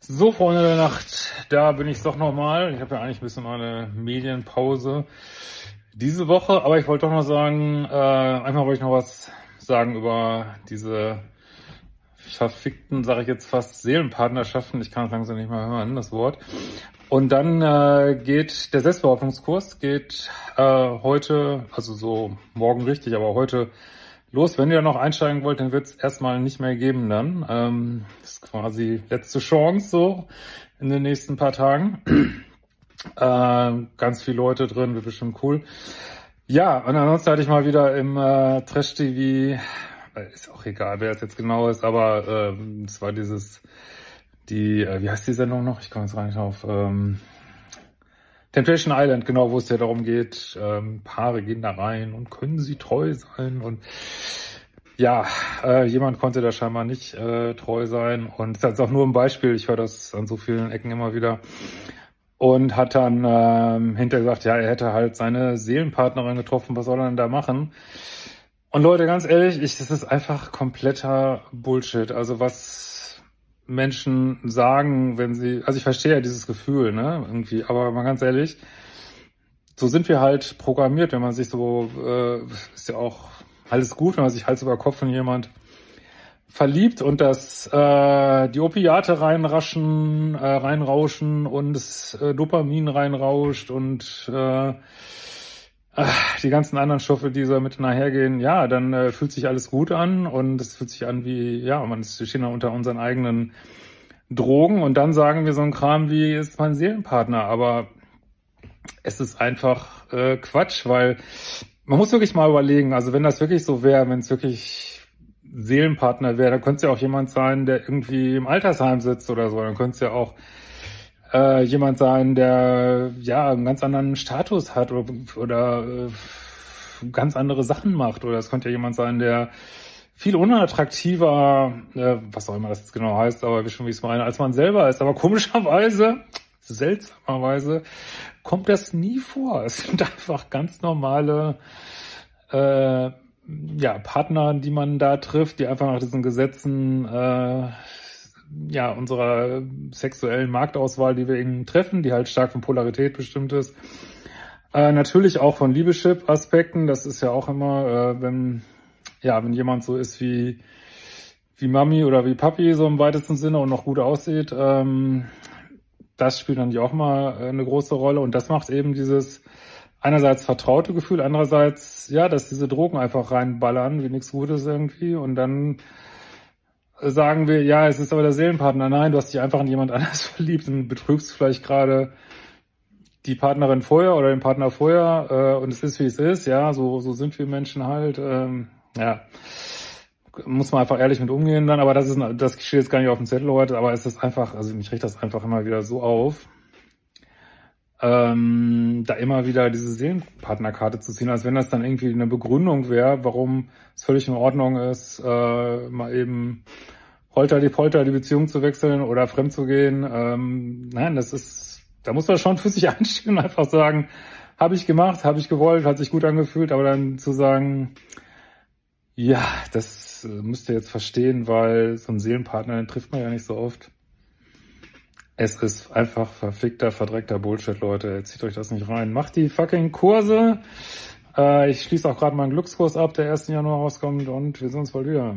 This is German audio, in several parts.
So, Freunde der Nacht, da bin ich doch nochmal. Ich habe ja eigentlich ein bisschen meine Medienpause diese Woche, aber ich wollte doch noch sagen, äh, einmal wollte ich noch was sagen über diese verfickten, sage ich jetzt fast, Seelenpartnerschaften. Ich kann es langsam nicht mehr hören, das Wort. Und dann äh, geht der Selbstbehauptungskurs geht äh, heute, also so morgen richtig, aber heute los. Wenn ihr noch einsteigen wollt, dann wird es erstmal nicht mehr geben dann. Ähm, das ist quasi letzte Chance so in den nächsten paar Tagen. äh, ganz viele Leute drin, wird bestimmt cool. Ja, und ansonsten hatte ich mal wieder im äh, Trash-TV, äh, ist auch egal, wer es jetzt genau ist, aber äh, es war dieses, die, äh, wie heißt die Sendung noch? Ich komme jetzt gar nicht auf. Ähm, Temptation Island, genau, wo es ja darum geht, ähm, Paare gehen da rein und können sie treu sein und ja, äh, jemand konnte da scheinbar nicht äh, treu sein und das ist auch nur ein Beispiel, ich höre das an so vielen Ecken immer wieder und hat dann ähm, hinterher gesagt, ja, er hätte halt seine Seelenpartnerin getroffen, was soll er denn da machen? Und Leute, ganz ehrlich, ich, das ist einfach kompletter Bullshit. Also was Menschen sagen, wenn sie, also ich verstehe ja dieses Gefühl, ne, irgendwie, aber mal ganz ehrlich, so sind wir halt programmiert, wenn man sich so, äh, ist ja auch alles gut, wenn man sich Hals über Kopf in jemand verliebt und das äh, die Opiate reinraschen, äh, reinrauschen und das äh, Dopamin reinrauscht und äh, die ganzen anderen Stoffe, die so mit nachhergehen, ja, dann äh, fühlt sich alles gut an und es fühlt sich an wie, ja, man ist, da unter unseren eigenen Drogen und dann sagen wir so ein Kram wie, ist mein Seelenpartner, aber es ist einfach äh, Quatsch, weil man muss wirklich mal überlegen, also wenn das wirklich so wäre, wenn es wirklich Seelenpartner wäre, dann könnte es ja auch jemand sein, der irgendwie im Altersheim sitzt oder so, dann könnte es ja auch äh, jemand sein, der ja einen ganz anderen Status hat oder, oder äh, ganz andere Sachen macht. Oder es könnte ja jemand sein, der viel unattraktiver, äh, was auch immer das jetzt genau heißt, aber wie schon wie ich es meine, als man selber ist. Aber komischerweise, seltsamerweise, kommt das nie vor. Es sind einfach ganz normale äh, ja, Partner, die man da trifft, die einfach nach diesen Gesetzen äh, ja, unserer sexuellen Marktauswahl, die wir ihnen treffen, die halt stark von Polarität bestimmt ist. Äh, natürlich auch von Liebeschip-Aspekten. Das ist ja auch immer, äh, wenn, ja, wenn jemand so ist wie, wie Mami oder wie Papi, so im weitesten Sinne und noch gut aussieht, ähm, das spielt dann ja auch mal äh, eine große Rolle. Und das macht eben dieses einerseits vertraute Gefühl, andererseits, ja, dass diese Drogen einfach reinballern, wie nichts Gutes irgendwie. Und dann sagen wir, ja, es ist aber der Seelenpartner. Nein, du hast dich einfach in jemand anders verliebt und betrügst vielleicht gerade die Partnerin vorher oder den Partner vorher äh, und es ist wie es ist, ja, so, so sind wir Menschen halt, ähm, ja. Muss man einfach ehrlich mit umgehen dann, aber das ist, das steht jetzt gar nicht auf dem Zettel heute, aber es ist einfach, also mich riecht das einfach immer wieder so auf, ähm, da immer wieder diese Seelenpartnerkarte zu ziehen, als wenn das dann irgendwie eine Begründung wäre, warum es völlig in Ordnung ist, äh, mal eben holter die Polter die Beziehung zu wechseln oder fremd zu gehen. Ähm, nein, das ist, da muss man schon für sich einstehen und einfach sagen, habe ich gemacht, habe ich gewollt, hat sich gut angefühlt, aber dann zu sagen, ja, das müsst ihr jetzt verstehen, weil so einen Seelenpartner, den trifft man ja nicht so oft. Es ist einfach verfickter, verdreckter Bullshit, Leute. Zieht euch das nicht rein. Macht die fucking Kurse. Äh, ich schließe auch gerade meinen Glückskurs ab, der 1. Januar rauskommt und wir sehen uns bald wieder.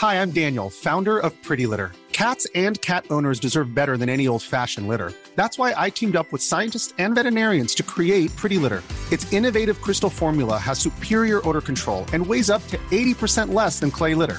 Hi, I'm Daniel, founder of Pretty Litter. Cats and cat owners deserve better than any old-fashioned litter. That's why I teamed up with scientists and veterinarians to create Pretty Litter. Its innovative crystal formula has superior odor control and weighs up to 80% less than clay litter.